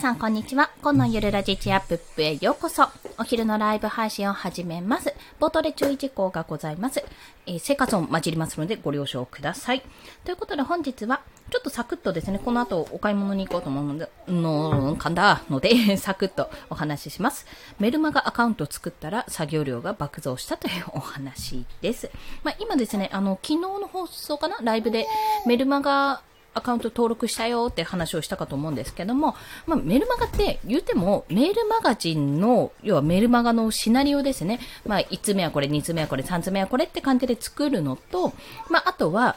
さん、こんにちは。今のゆるラジチアップへようこそ。お昼のライブ配信を始めます。冒頭で注意事項がございます。えー、生活音混じりますのでご了承ください。ということで本日は、ちょっとサクッとですね、この後お買い物に行こうと思うので、の、かんだので、サクッとお話しします。メルマガアカウントを作ったら作業量が爆増したというお話です。まあ、今ですね、あの、昨日の放送かな？ライブでメルマガアカウント登録したよって話をしたかと思うんですけども、まあ、メルマガって言うても、メールマガジンの、要はメルマガのシナリオですね。まあ、1つ目はこれ、2つ目はこれ、3つ目はこれって感じで作るのと、まあ、あとは、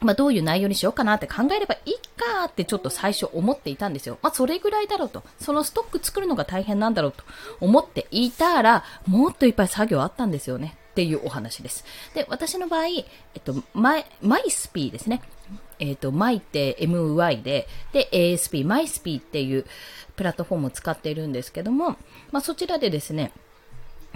まあ、どういう内容にしようかなって考えればいいかってちょっと最初思っていたんですよ。まあ、それぐらいだろうと。そのストック作るのが大変なんだろうと思っていたら、もっといっぱい作業あったんですよね。っていうお話です。で、私の場合、えっと、マイ、マイスピーですね。えっ、ー、と、マイって MY で、で、ASP、マイスピーっていうプラットフォームを使っているんですけども、まあ、そちらでですね、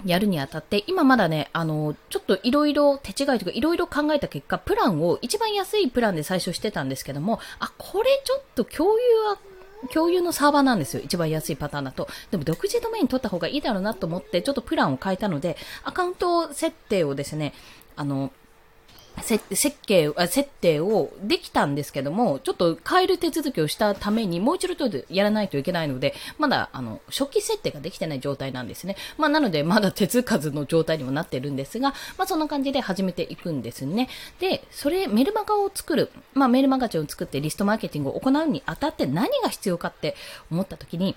やるにあたって、今まだね、あの、ちょっといろいろ手違いとかいろいろ考えた結果、プランを一番安いプランで最初してたんですけども、あ、これちょっと共有は共有のサーバーなんですよ。一番安いパターンだと。でも独自ドメイン取った方がいいだろうなと思って、ちょっとプランを変えたので、アカウント設定をですね、あの、設計、設定をできたんですけども、ちょっと変える手続きをしたために、もう一度やらないといけないので、まだ、あの、初期設定ができてない状態なんですね。まあ、なので、まだ手つかずの状態にもなってるんですが、まあ、そんな感じで始めていくんですね。で、それ、メルマガを作る、まあ、メールマガジンを作ってリストマーケティングを行うにあたって何が必要かって思った時に、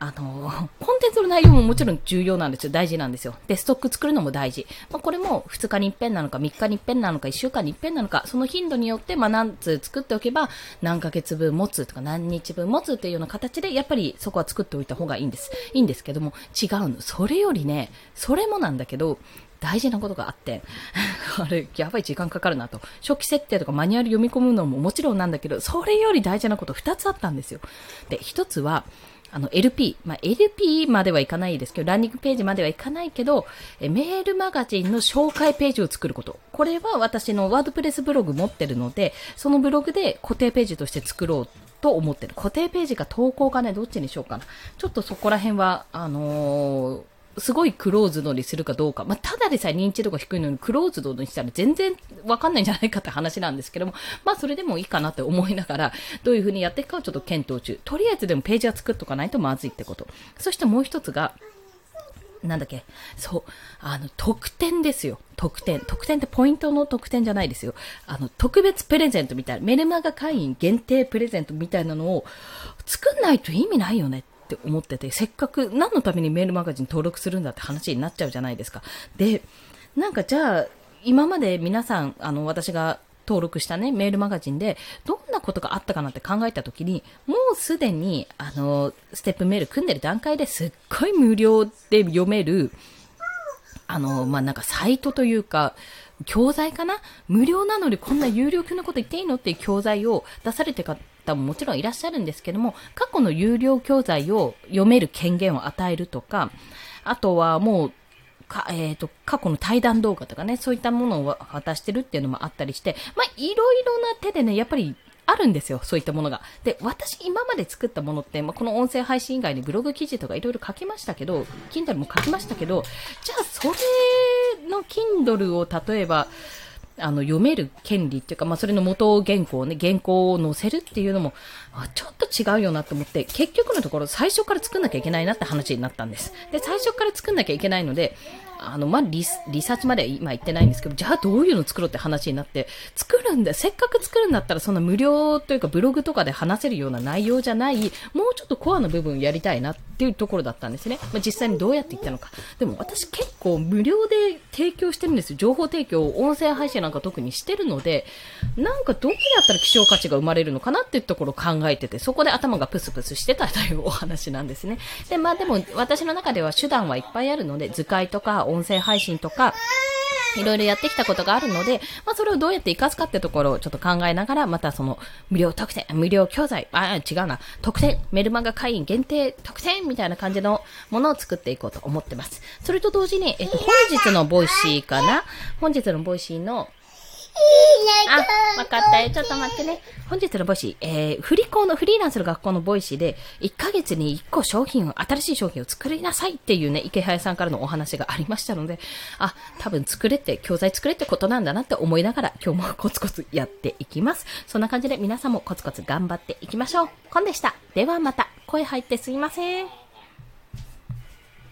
あの、コンテンツの内容ももちろん重要なんですよ。大事なんですよ。で、ストック作るのも大事。まあ、これも2日に一遍なのか、3日に一遍なのか、1週間に一遍なのか、その頻度によって、まあ、何通作っておけば、何ヶ月分持つとか、何日分持つっていうような形で、やっぱりそこは作っておいた方がいいんです。いいんですけども、違うの。それよりね、それもなんだけど、大事なことがあって、あれ、やばい時間かかるなと。初期設定とかマニュアル読み込むのももちろんなんだけど、それより大事なこと2つあったんですよ。で、1つは、あの LP、まあ、LP まではいかないですけど、ランニングページまではいかないけど、えメールマガジンの紹介ページを作ること。これは私のワードプレスブログ持ってるので、そのブログで固定ページとして作ろうと思ってる。固定ページか投稿かね、どっちにしようかな。ちょっとそこら辺は、あのーすごいクローズドにするかどうか。まあ、ただでさえ認知度が低いのにクローズドにしたら全然わかんないんじゃないかって話なんですけども、まあ、それでもいいかなって思いながら、どういう風にやっていくかをちょっと検討中。とりあえずでもページは作っとかないとまずいってこと。そしてもう一つが、なんだっけそう。あの、特典ですよ。特典。特典ってポイントの特典じゃないですよ。あの、特別プレゼントみたいな、メルマガ会員限定プレゼントみたいなのを作んないと意味ないよねっって思ってて、せっかく何のためにメールマガジン登録するんだって話になっちゃうじゃないですか。で、なんかじゃあ、今まで皆さん、あの、私が登録したね、メールマガジンで、どんなことがあったかなって考えたときに、もうすでに、あの、ステップメール組んでる段階ですっごい無料で読める、あの、まあ、なんかサイトというか、教材かな？無料なのにこんな有料級のこと言っていいの？っていう教材を出されてか方ももちろんいらっしゃるんですけども、過去の有料教材を読める権限を与えるとか、あとはもう、か、えっ、ー、と、過去の対談動画とかね、そういったものを渡してるっていうのもあったりして、まあ、いろいろな手でね、やっぱりあるんですよ、そういったものが。で、私今まで作ったものって、まあ、この音声配信以外にブログ記事とかいろいろ書きましたけど、Kindle も書きましたけど、じゃあそれの Kindle を例えば、あの、読める権利っていうか、まあ、それの元原稿ね、原稿を載せるっていうのも、あちょっと違うよなと思って、結局のところ最初から作んなきゃいけないなって話になったんです。で、最初から作んなきゃいけないので、あの、まあ、リリサーチまでは今言ってないんですけど、じゃあどういうの作ろうって話になって、作るんだ、せっかく作るんだったら、その無料というかブログとかで話せるような内容じゃない、もうちょっとコアの部分やりたいなっていうところだったんですね。まあ、実際にどうやって言ったのか。でも私結構無料で提供してるんですよ。情報提供を、音声配信なんか特にしてるので、なんかどうやったら希少価値が生まれるのかなっていうところを考えてて、そこで頭がプスプスしてたというお話なんですね。で、まあでも私の中では手段はいっぱいあるので、図解とか音声配信とか、いろいろやってきたことがあるので、まあ、それをどうやって活かすかってところをちょっと考えながら、またその、無料特典、無料教材、あ、違うな、特典、メルマガ会員限定特典みたいな感じのものを作っていこうと思ってます。それと同時に、えっと、本日の Voicyかな？本日の Voicyの、あ、わかったよ。ちょっと待ってね。本日の Voicy、えー、フリ校の、フリーランスの学校の Voicyで、1ヶ月に1個商品を、新しい商品を作りなさいっていうね、イケハヤさんからのお話がありましたので、あ、多分作れって、教材作れってことなんだなって思いながら、今日もコツコツやっていきます。そんな感じで皆さんもコツコツ頑張っていきましょう。コンでした。ではまた。声入ってすいません。